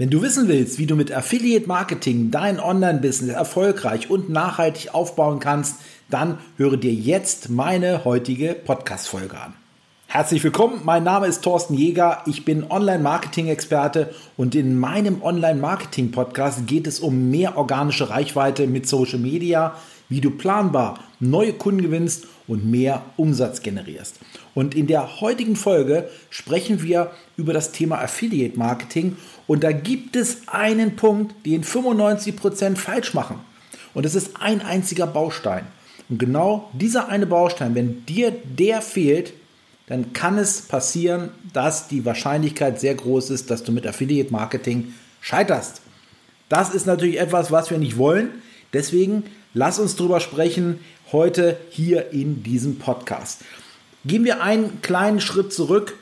Wenn du wissen willst, wie du mit Affiliate Marketing dein Online-Business erfolgreich und nachhaltig aufbauen kannst, dann höre dir jetzt meine heutige Podcast-Folge an. Herzlich willkommen, mein Name ist Thorsten Jäger, ich bin Online-Marketing-Experte und in meinem Online-Marketing-Podcast geht es um mehr organische Reichweite mit Social Media, wie du planbar neue Kunden gewinnst und mehr Umsatz generierst. Und in der heutigen Folge sprechen wir über das Thema Affiliate Marketing und da gibt es einen Punkt, den 95% falsch machen. Und das ist ein einziger Baustein. Und genau dieser eine Baustein, wenn dir der fehlt, dann kann es passieren, dass die Wahrscheinlichkeit sehr groß ist, dass du mit Affiliate Marketing scheiterst. Das ist natürlich etwas, was wir nicht wollen. Deswegen lass uns darüber sprechen heute hier in diesem Podcast. Gehen wir einen kleinen Schritt zurück.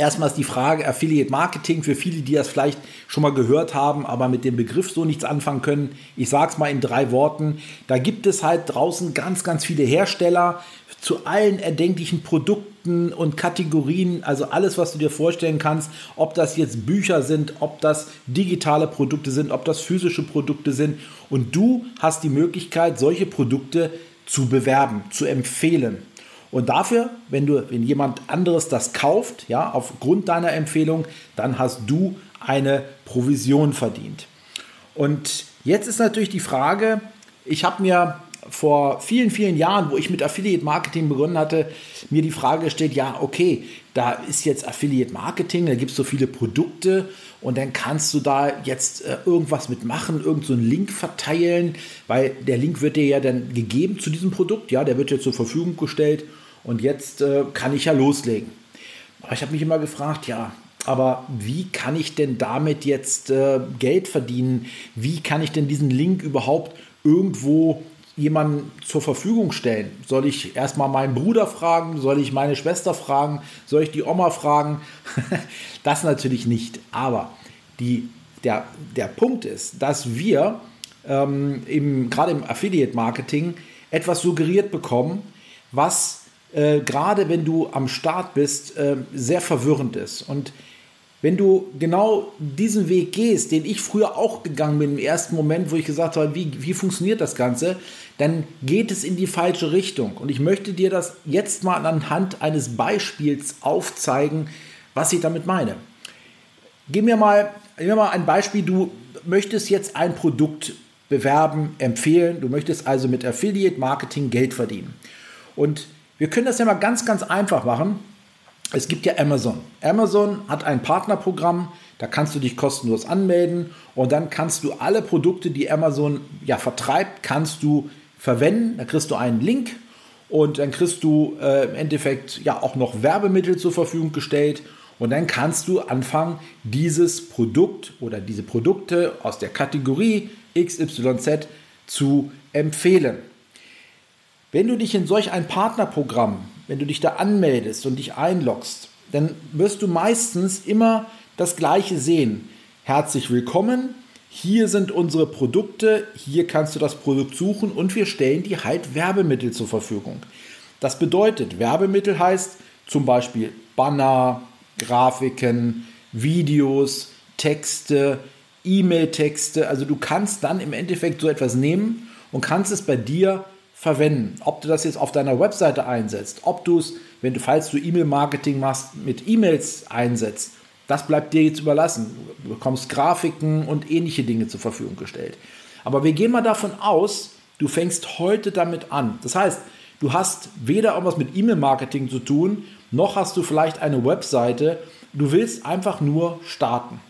Erstmal ist die Frage Affiliate Marketing für viele, die das vielleicht schon mal gehört haben, aber mit dem Begriff so nichts anfangen können. Ich sage es mal in drei Worten. Da gibt es halt draußen ganz, ganz viele Hersteller zu allen erdenklichen Produkten und Kategorien, also alles, was du dir vorstellen kannst, ob das jetzt Bücher sind, ob das digitale Produkte sind, ob das physische Produkte sind. Und du hast die Möglichkeit, solche Produkte zu bewerben, zu empfehlen. Und dafür, wenn du, wenn jemand anderes das kauft, ja, aufgrund deiner Empfehlung, dann hast du eine Provision verdient. Und jetzt ist natürlich die Frage, ich habe mir vor vielen, vielen Jahren, wo ich mit Affiliate Marketing begonnen hatte, mir die Frage gestellt, ja, okay, da ist jetzt Affiliate Marketing, da gibt es so viele Produkte und dann kannst du da jetzt äh, irgendwas mitmachen, irgendeinen so Link verteilen, weil der Link wird dir ja dann gegeben zu diesem Produkt, ja, der wird dir zur Verfügung gestellt und jetzt äh, kann ich ja loslegen. Aber ich habe mich immer gefragt, ja, aber wie kann ich denn damit jetzt äh, Geld verdienen? Wie kann ich denn diesen Link überhaupt irgendwo jemanden zur Verfügung stellen? Soll ich erstmal meinen Bruder fragen? Soll ich meine Schwester fragen? Soll ich die Oma fragen? das natürlich nicht. Aber die, der, der Punkt ist, dass wir ähm, im, gerade im Affiliate-Marketing etwas suggeriert bekommen, was äh, gerade wenn du am Start bist, äh, sehr verwirrend ist. Und wenn du genau diesen Weg gehst, den ich früher auch gegangen bin, im ersten Moment, wo ich gesagt habe, wie, wie funktioniert das Ganze, dann geht es in die falsche Richtung. Und ich möchte dir das jetzt mal anhand eines Beispiels aufzeigen, was ich damit meine. Gib mir mal, gib mir mal ein Beispiel. Du möchtest jetzt ein Produkt bewerben, empfehlen. Du möchtest also mit Affiliate Marketing Geld verdienen. Und wir können das ja mal ganz, ganz einfach machen es gibt ja Amazon. Amazon hat ein Partnerprogramm, da kannst du dich kostenlos anmelden und dann kannst du alle Produkte, die Amazon ja vertreibt, kannst du verwenden. Da kriegst du einen Link und dann kriegst du äh, im Endeffekt ja auch noch Werbemittel zur Verfügung gestellt und dann kannst du anfangen, dieses Produkt oder diese Produkte aus der Kategorie XYZ zu empfehlen. Wenn du dich in solch ein Partnerprogramm wenn du dich da anmeldest und dich einloggst, dann wirst du meistens immer das Gleiche sehen. Herzlich willkommen, hier sind unsere Produkte, hier kannst du das Produkt suchen und wir stellen dir halt Werbemittel zur Verfügung. Das bedeutet, Werbemittel heißt zum Beispiel Banner, Grafiken, Videos, Texte, E-Mail-Texte. Also du kannst dann im Endeffekt so etwas nehmen und kannst es bei dir verwenden. Ob du das jetzt auf deiner Webseite einsetzt, ob du es, wenn du, falls du E-Mail-Marketing machst, mit E-Mails einsetzt, das bleibt dir jetzt überlassen. Du bekommst Grafiken und ähnliche Dinge zur Verfügung gestellt. Aber wir gehen mal davon aus, du fängst heute damit an. Das heißt, du hast weder irgendwas mit E-Mail-Marketing zu tun, noch hast du vielleicht eine Webseite. Du willst einfach nur starten.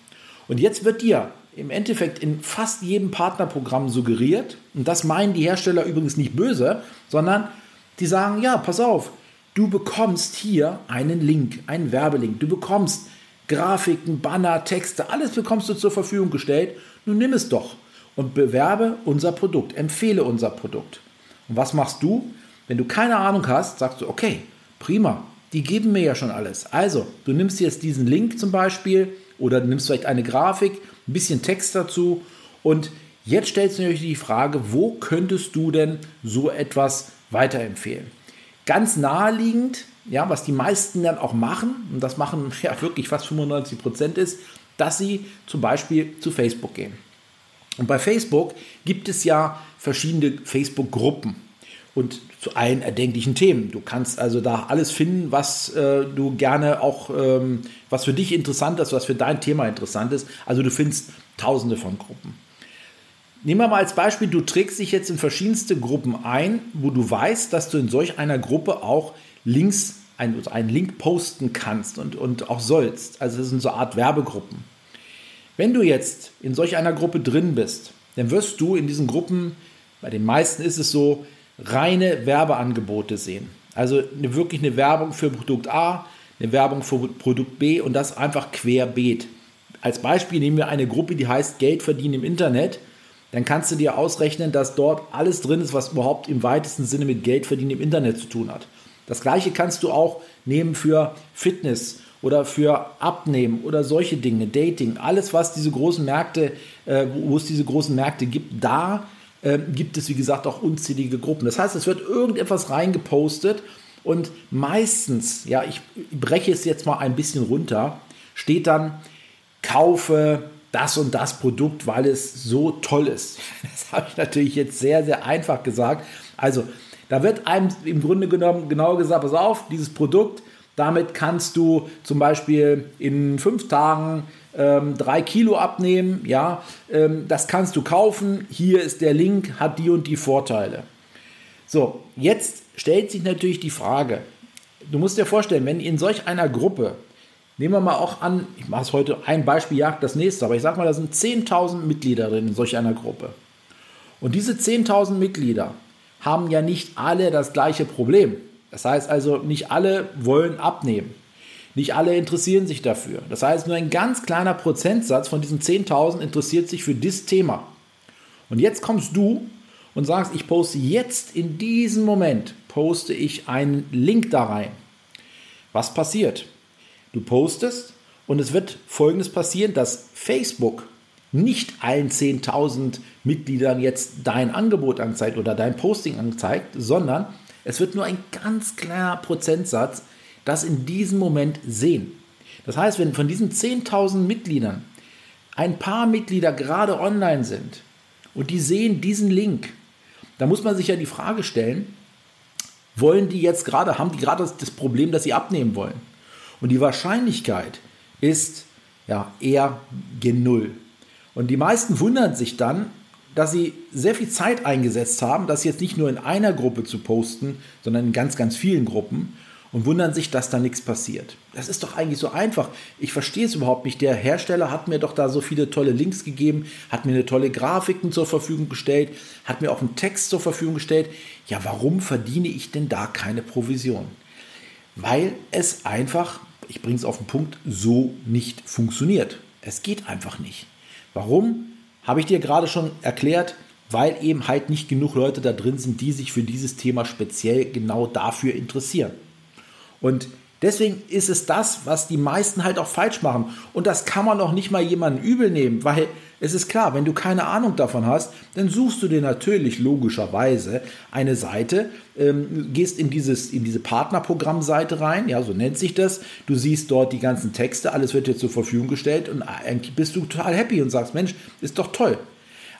Und jetzt wird dir im Endeffekt in fast jedem Partnerprogramm suggeriert, und das meinen die Hersteller übrigens nicht böse, sondern die sagen, ja, pass auf, du bekommst hier einen Link, einen Werbelink, du bekommst Grafiken, Banner, Texte, alles bekommst du zur Verfügung gestellt, nun nimm es doch und bewerbe unser Produkt, empfehle unser Produkt. Und was machst du? Wenn du keine Ahnung hast, sagst du, okay, prima, die geben mir ja schon alles. Also, du nimmst jetzt diesen Link zum Beispiel oder nimmst vielleicht eine Grafik, ein bisschen Text dazu. Und jetzt stellst du natürlich die Frage, wo könntest du denn so etwas weiterempfehlen? Ganz naheliegend, ja, was die meisten dann auch machen, und das machen ja wirklich fast 95 Prozent ist, dass sie zum Beispiel zu Facebook gehen. Und bei Facebook gibt es ja verschiedene Facebook-Gruppen und zu allen erdenklichen Themen. Du kannst also da alles finden, was äh, du gerne auch, ähm, was für dich interessant ist, was für dein Thema interessant ist. Also du findest tausende von Gruppen. Nehmen wir mal als Beispiel, du trägst dich jetzt in verschiedenste Gruppen ein, wo du weißt, dass du in solch einer Gruppe auch Links, einen, einen Link posten kannst und, und auch sollst. Also das sind so eine Art Werbegruppen. Wenn du jetzt in solch einer Gruppe drin bist, dann wirst du in diesen Gruppen, bei den meisten ist es so, reine Werbeangebote sehen. Also eine, wirklich eine Werbung für Produkt A, eine Werbung für Produkt B und das einfach querbeet. Als Beispiel nehmen wir eine Gruppe, die heißt Geld verdienen im Internet. Dann kannst du dir ausrechnen, dass dort alles drin ist, was überhaupt im weitesten Sinne mit Geld verdienen im Internet zu tun hat. Das gleiche kannst du auch nehmen für Fitness oder für Abnehmen oder solche Dinge, Dating, alles, was diese großen Märkte, äh, wo es diese großen Märkte gibt, da äh, gibt es, wie gesagt, auch unzählige Gruppen. Das heißt, es wird irgendetwas reingepostet und meistens, ja, ich breche es jetzt mal ein bisschen runter, steht dann, kaufe das und das Produkt, weil es so toll ist. Das habe ich natürlich jetzt sehr, sehr einfach gesagt. Also, da wird einem im Grunde genommen genau gesagt, pass auf, dieses Produkt, damit kannst du zum Beispiel in fünf Tagen ähm, drei Kilo abnehmen. Ja, ähm, das kannst du kaufen. Hier ist der Link, hat die und die Vorteile. So, jetzt stellt sich natürlich die Frage, du musst dir vorstellen, wenn in solch einer Gruppe, nehmen wir mal auch an, ich mache es heute, ein Beispiel jagt das nächste, aber ich sage mal, da sind 10.000 Mitglieder drin in solch einer Gruppe. Und diese 10.000 Mitglieder haben ja nicht alle das gleiche Problem. Das heißt also, nicht alle wollen abnehmen. Nicht alle interessieren sich dafür. Das heißt, nur ein ganz kleiner Prozentsatz von diesen 10.000 interessiert sich für dieses Thema. Und jetzt kommst du und sagst, ich poste jetzt in diesem Moment, poste ich einen Link da rein. Was passiert? Du postest und es wird Folgendes passieren, dass Facebook nicht allen 10.000 Mitgliedern jetzt dein Angebot anzeigt oder dein Posting anzeigt, sondern es wird nur ein ganz kleiner Prozentsatz das in diesem Moment sehen. Das heißt, wenn von diesen 10.000 Mitgliedern ein paar Mitglieder gerade online sind und die sehen diesen Link, da muss man sich ja die Frage stellen, wollen die jetzt gerade, haben die gerade das Problem, dass sie abnehmen wollen? Und die Wahrscheinlichkeit ist ja eher gen Null. Und die meisten wundern sich dann, dass sie sehr viel Zeit eingesetzt haben, das jetzt nicht nur in einer Gruppe zu posten, sondern in ganz, ganz vielen Gruppen und wundern sich, dass da nichts passiert. Das ist doch eigentlich so einfach. Ich verstehe es überhaupt nicht. Der Hersteller hat mir doch da so viele tolle Links gegeben, hat mir eine tolle Grafiken zur Verfügung gestellt, hat mir auch einen Text zur Verfügung gestellt. Ja, warum verdiene ich denn da keine Provision? Weil es einfach, ich bringe es auf den Punkt, so nicht funktioniert. Es geht einfach nicht. Warum? Habe ich dir gerade schon erklärt, weil eben halt nicht genug Leute da drin sind, die sich für dieses Thema speziell genau dafür interessieren. Und deswegen ist es das, was die meisten halt auch falsch machen. Und das kann man auch nicht mal jemandem übel nehmen, weil es ist klar, wenn du keine Ahnung davon hast, dann suchst du dir natürlich logischerweise eine Seite, ähm, gehst in, dieses, in diese Partnerprogrammseite rein, ja, so nennt sich das. Du siehst dort die ganzen Texte, alles wird dir zur Verfügung gestellt und eigentlich bist du total happy und sagst, Mensch, ist doch toll.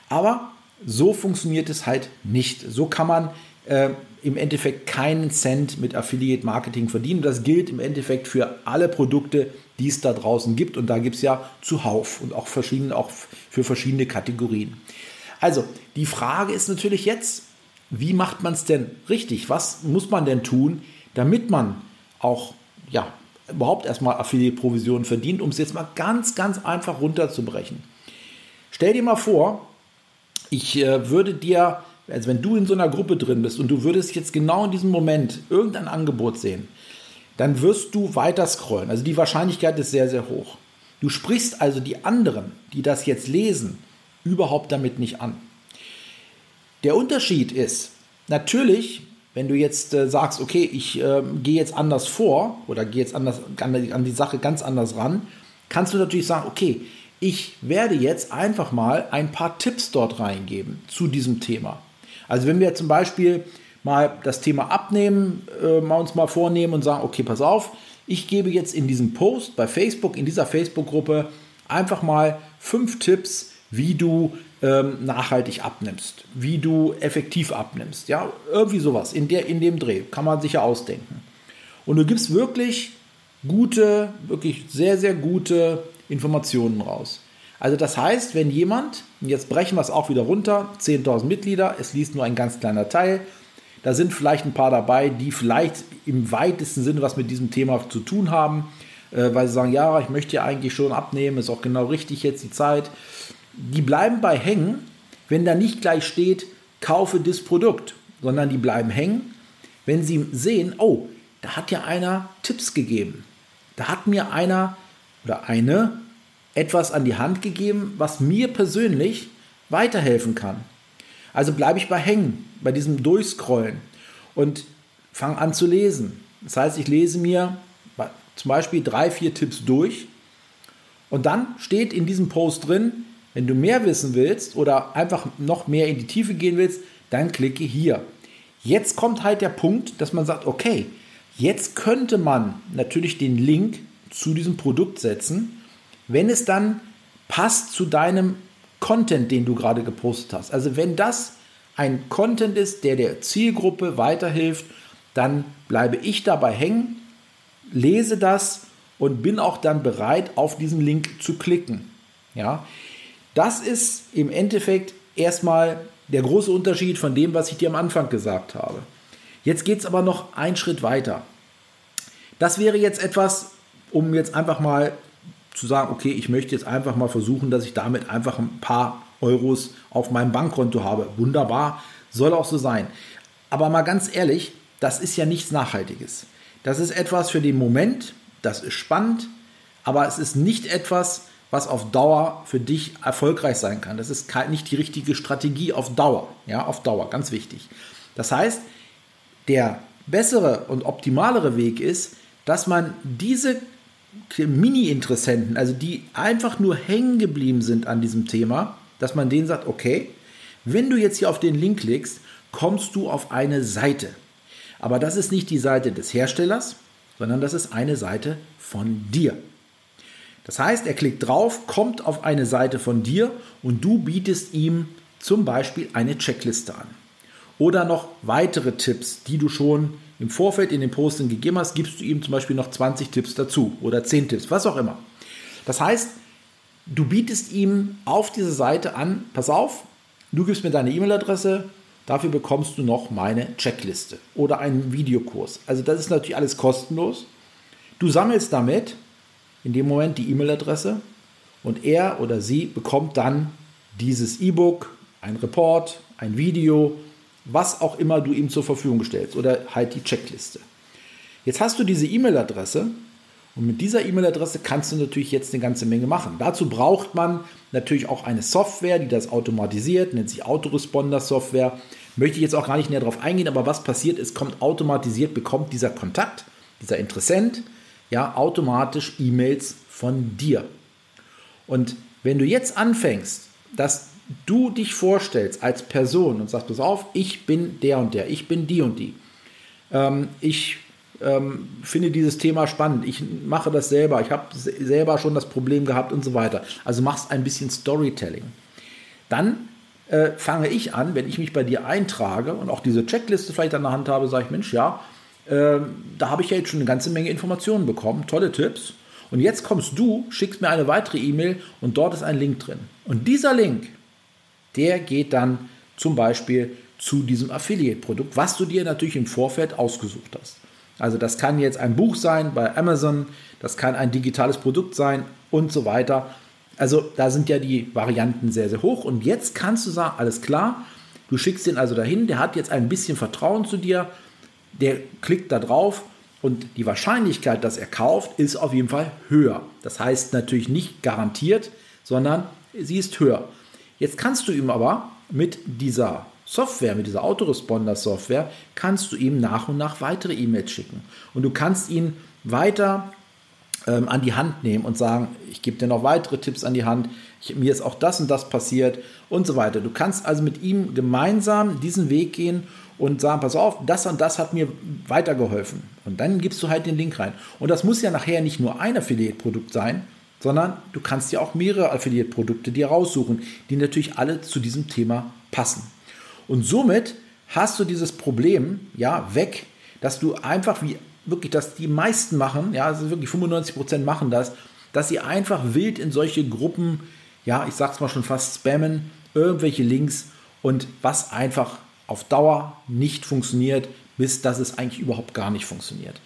Aber so funktioniert es halt nicht. So kann man äh, im Endeffekt keinen Cent mit Affiliate Marketing verdienen. Das gilt im Endeffekt für alle Produkte, die es da draußen gibt. Und da gibt es ja zuhauf und auch, verschiedene, auch für verschiedene Kategorien. Also, die Frage ist natürlich jetzt, wie macht man es denn richtig? Was muss man denn tun, damit man auch ja, überhaupt erstmal Affiliate-Provisionen verdient, um es jetzt mal ganz, ganz einfach runterzubrechen? Stell dir mal vor, ich äh, würde dir also wenn du in so einer Gruppe drin bist und du würdest jetzt genau in diesem Moment irgendein Angebot sehen, dann wirst du weiter scrollen. Also die Wahrscheinlichkeit ist sehr, sehr hoch. Du sprichst also die anderen, die das jetzt lesen, überhaupt damit nicht an. Der Unterschied ist, natürlich, wenn du jetzt äh, sagst, okay, ich äh, gehe jetzt anders vor oder gehe jetzt anders, an, an die Sache ganz anders ran, kannst du natürlich sagen, okay, ich werde jetzt einfach mal ein paar Tipps dort reingeben zu diesem Thema. Also wenn wir zum Beispiel mal das Thema Abnehmen äh, mal uns mal vornehmen und sagen, okay, pass auf, ich gebe jetzt in diesem Post bei Facebook, in dieser Facebook-Gruppe einfach mal fünf Tipps, wie du ähm, nachhaltig abnimmst, wie du effektiv abnimmst. Ja, irgendwie sowas in, der, in dem Dreh kann man sich ja ausdenken. Und du gibst wirklich gute, wirklich sehr, sehr gute Informationen raus. Also das heißt, wenn jemand, jetzt brechen wir es auch wieder runter, 10.000 Mitglieder, es liest nur ein ganz kleiner Teil, da sind vielleicht ein paar dabei, die vielleicht im weitesten Sinne was mit diesem Thema zu tun haben, äh, weil sie sagen, ja, ich möchte ja eigentlich schon abnehmen, ist auch genau richtig jetzt die Zeit. Die bleiben bei hängen, wenn da nicht gleich steht, kaufe das Produkt, sondern die bleiben hängen, wenn sie sehen, oh, da hat ja einer Tipps gegeben. Da hat mir einer oder eine etwas an die Hand gegeben, was mir persönlich weiterhelfen kann. Also bleibe ich bei Hängen, bei diesem Durchscrollen und fange an zu lesen. Das heißt, ich lese mir zum Beispiel drei, vier Tipps durch und dann steht in diesem Post drin, wenn du mehr wissen willst oder einfach noch mehr in die Tiefe gehen willst, dann klicke hier. Jetzt kommt halt der Punkt, dass man sagt, okay, jetzt könnte man natürlich den Link zu diesem Produkt setzen, wenn es dann passt zu deinem Content, den du gerade gepostet hast. Also wenn das ein Content ist, der der Zielgruppe weiterhilft, dann bleibe ich dabei hängen, lese das und bin auch dann bereit, auf diesen Link zu klicken. Ja, das ist im Endeffekt erstmal der große Unterschied von dem, was ich dir am Anfang gesagt habe. Jetzt geht es aber noch einen Schritt weiter. Das wäre jetzt etwas, um jetzt einfach mal zu sagen, okay, ich möchte jetzt einfach mal versuchen, dass ich damit einfach ein paar Euros auf meinem Bankkonto habe. Wunderbar, soll auch so sein. Aber mal ganz ehrlich, das ist ja nichts Nachhaltiges. Das ist etwas für den Moment, das ist spannend, aber es ist nicht etwas, was auf Dauer für dich erfolgreich sein kann. Das ist nicht die richtige Strategie auf Dauer. Ja, auf Dauer, ganz wichtig. Das heißt, der bessere und optimalere Weg ist, dass man diese Mini-Interessenten, also die einfach nur hängen geblieben sind an diesem Thema, dass man denen sagt, okay, wenn du jetzt hier auf den Link klickst, kommst du auf eine Seite. Aber das ist nicht die Seite des Herstellers, sondern das ist eine Seite von dir. Das heißt, er klickt drauf, kommt auf eine Seite von dir und du bietest ihm zum Beispiel eine Checkliste an. Oder noch weitere Tipps, die du schon im Vorfeld in den Posting gegeben hast, gibst du ihm zum Beispiel noch 20 Tipps dazu oder 10 Tipps, was auch immer. Das heißt, du bietest ihm auf diese Seite an, pass auf, du gibst mir deine E-Mail-Adresse, dafür bekommst du noch meine Checkliste oder einen Videokurs. Also das ist natürlich alles kostenlos. Du sammelst damit in dem Moment die E-Mail-Adresse und er oder sie bekommt dann dieses E-Book, ein Report, ein Video, was auch immer du ihm zur Verfügung stellst oder halt die Checkliste. Jetzt hast du diese E-Mail-Adresse und mit dieser E-Mail-Adresse kannst du natürlich jetzt eine ganze Menge machen. Dazu braucht man natürlich auch eine Software, die das automatisiert, nennt sich Autoresponder-Software. Möchte ich jetzt auch gar nicht näher darauf eingehen, aber was passiert ist, kommt automatisiert, bekommt dieser Kontakt, dieser Interessent, ja, automatisch E-Mails von dir. Und wenn du jetzt anfängst, das du dich vorstellst als Person und sagst, pass auf, ich bin der und der, ich bin die und die. Ähm, ich ähm, finde dieses Thema spannend, ich mache das selber, ich habe selber schon das Problem gehabt und so weiter. Also machst ein bisschen Storytelling. Dann äh, fange ich an, wenn ich mich bei dir eintrage und auch diese Checkliste vielleicht an der Hand habe, sage ich, Mensch, ja, äh, da habe ich ja jetzt schon eine ganze Menge Informationen bekommen, tolle Tipps. Und jetzt kommst du, schickst mir eine weitere E-Mail und dort ist ein Link drin. Und dieser Link, der geht dann zum Beispiel zu diesem Affiliate-Produkt, was du dir natürlich im Vorfeld ausgesucht hast. Also das kann jetzt ein Buch sein bei Amazon, das kann ein digitales Produkt sein und so weiter. Also da sind ja die Varianten sehr, sehr hoch. Und jetzt kannst du sagen, alles klar, du schickst den also dahin, der hat jetzt ein bisschen Vertrauen zu dir, der klickt da drauf und die Wahrscheinlichkeit, dass er kauft, ist auf jeden Fall höher. Das heißt natürlich nicht garantiert, sondern sie ist höher. Jetzt kannst du ihm aber mit dieser Software, mit dieser Autoresponder-Software, kannst du ihm nach und nach weitere E-Mails schicken. Und du kannst ihn weiter ähm, an die Hand nehmen und sagen, ich gebe dir noch weitere Tipps an die Hand, ich, mir ist auch das und das passiert und so weiter. Du kannst also mit ihm gemeinsam diesen Weg gehen und sagen, pass auf, das und das hat mir weitergeholfen. Und dann gibst du halt den Link rein. Und das muss ja nachher nicht nur ein Affiliate-Produkt sein, sondern du kannst dir auch mehrere Affiliate-Produkte dir raussuchen, die natürlich alle zu diesem Thema passen. Und somit hast du dieses Problem ja weg, dass du einfach wie wirklich, dass die meisten machen, ja, also wirklich 95 Prozent machen das, dass sie einfach wild in solche Gruppen, ja, ich sag's mal schon fast spammen, irgendwelche Links und was einfach auf Dauer nicht funktioniert, bis dass es eigentlich überhaupt gar nicht funktioniert.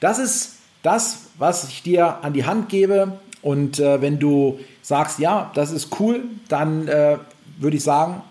Das ist das, was ich dir an die Hand gebe. Und äh, wenn du sagst, ja, das ist cool, dann äh, würde ich sagen,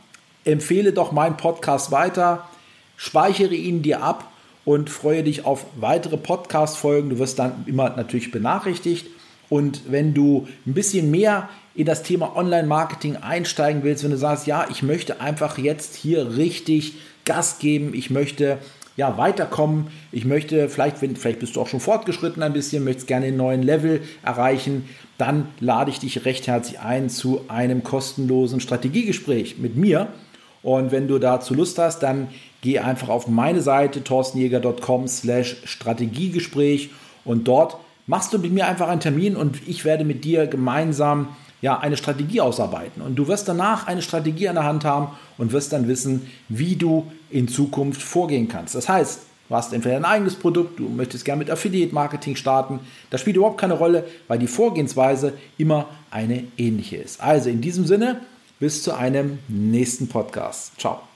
empfehle doch meinen Podcast weiter, speichere ihn dir ab und freue dich auf weitere Podcast-Folgen. Du wirst dann immer natürlich benachrichtigt. Und wenn du ein bisschen mehr in das Thema Online-Marketing einsteigen willst, wenn du sagst, ja, ich möchte einfach jetzt hier richtig Gas geben, ich möchte ja, weiterkommen. Ich möchte, vielleicht, wenn, vielleicht bist du auch schon fortgeschritten ein bisschen, möchtest gerne einen neuen Level erreichen, dann lade ich dich recht herzlich ein zu einem kostenlosen Strategiegespräch mit mir. Und wenn du dazu Lust hast, dann geh einfach auf meine Seite torstenjäger.com slash Strategiegespräch und dort machst du mit mir einfach einen Termin und ich werde mit dir gemeinsam ja, eine Strategie ausarbeiten. Und du wirst danach eine Strategie an der Hand haben und wirst dann wissen, wie du in Zukunft vorgehen kannst. Das heißt, du hast entweder ein eigenes Produkt, du möchtest gerne mit Affiliate-Marketing starten. Das spielt überhaupt keine Rolle, weil die Vorgehensweise immer eine ähnliche ist. Also in diesem Sinne, bis zu einem nächsten Podcast. Ciao.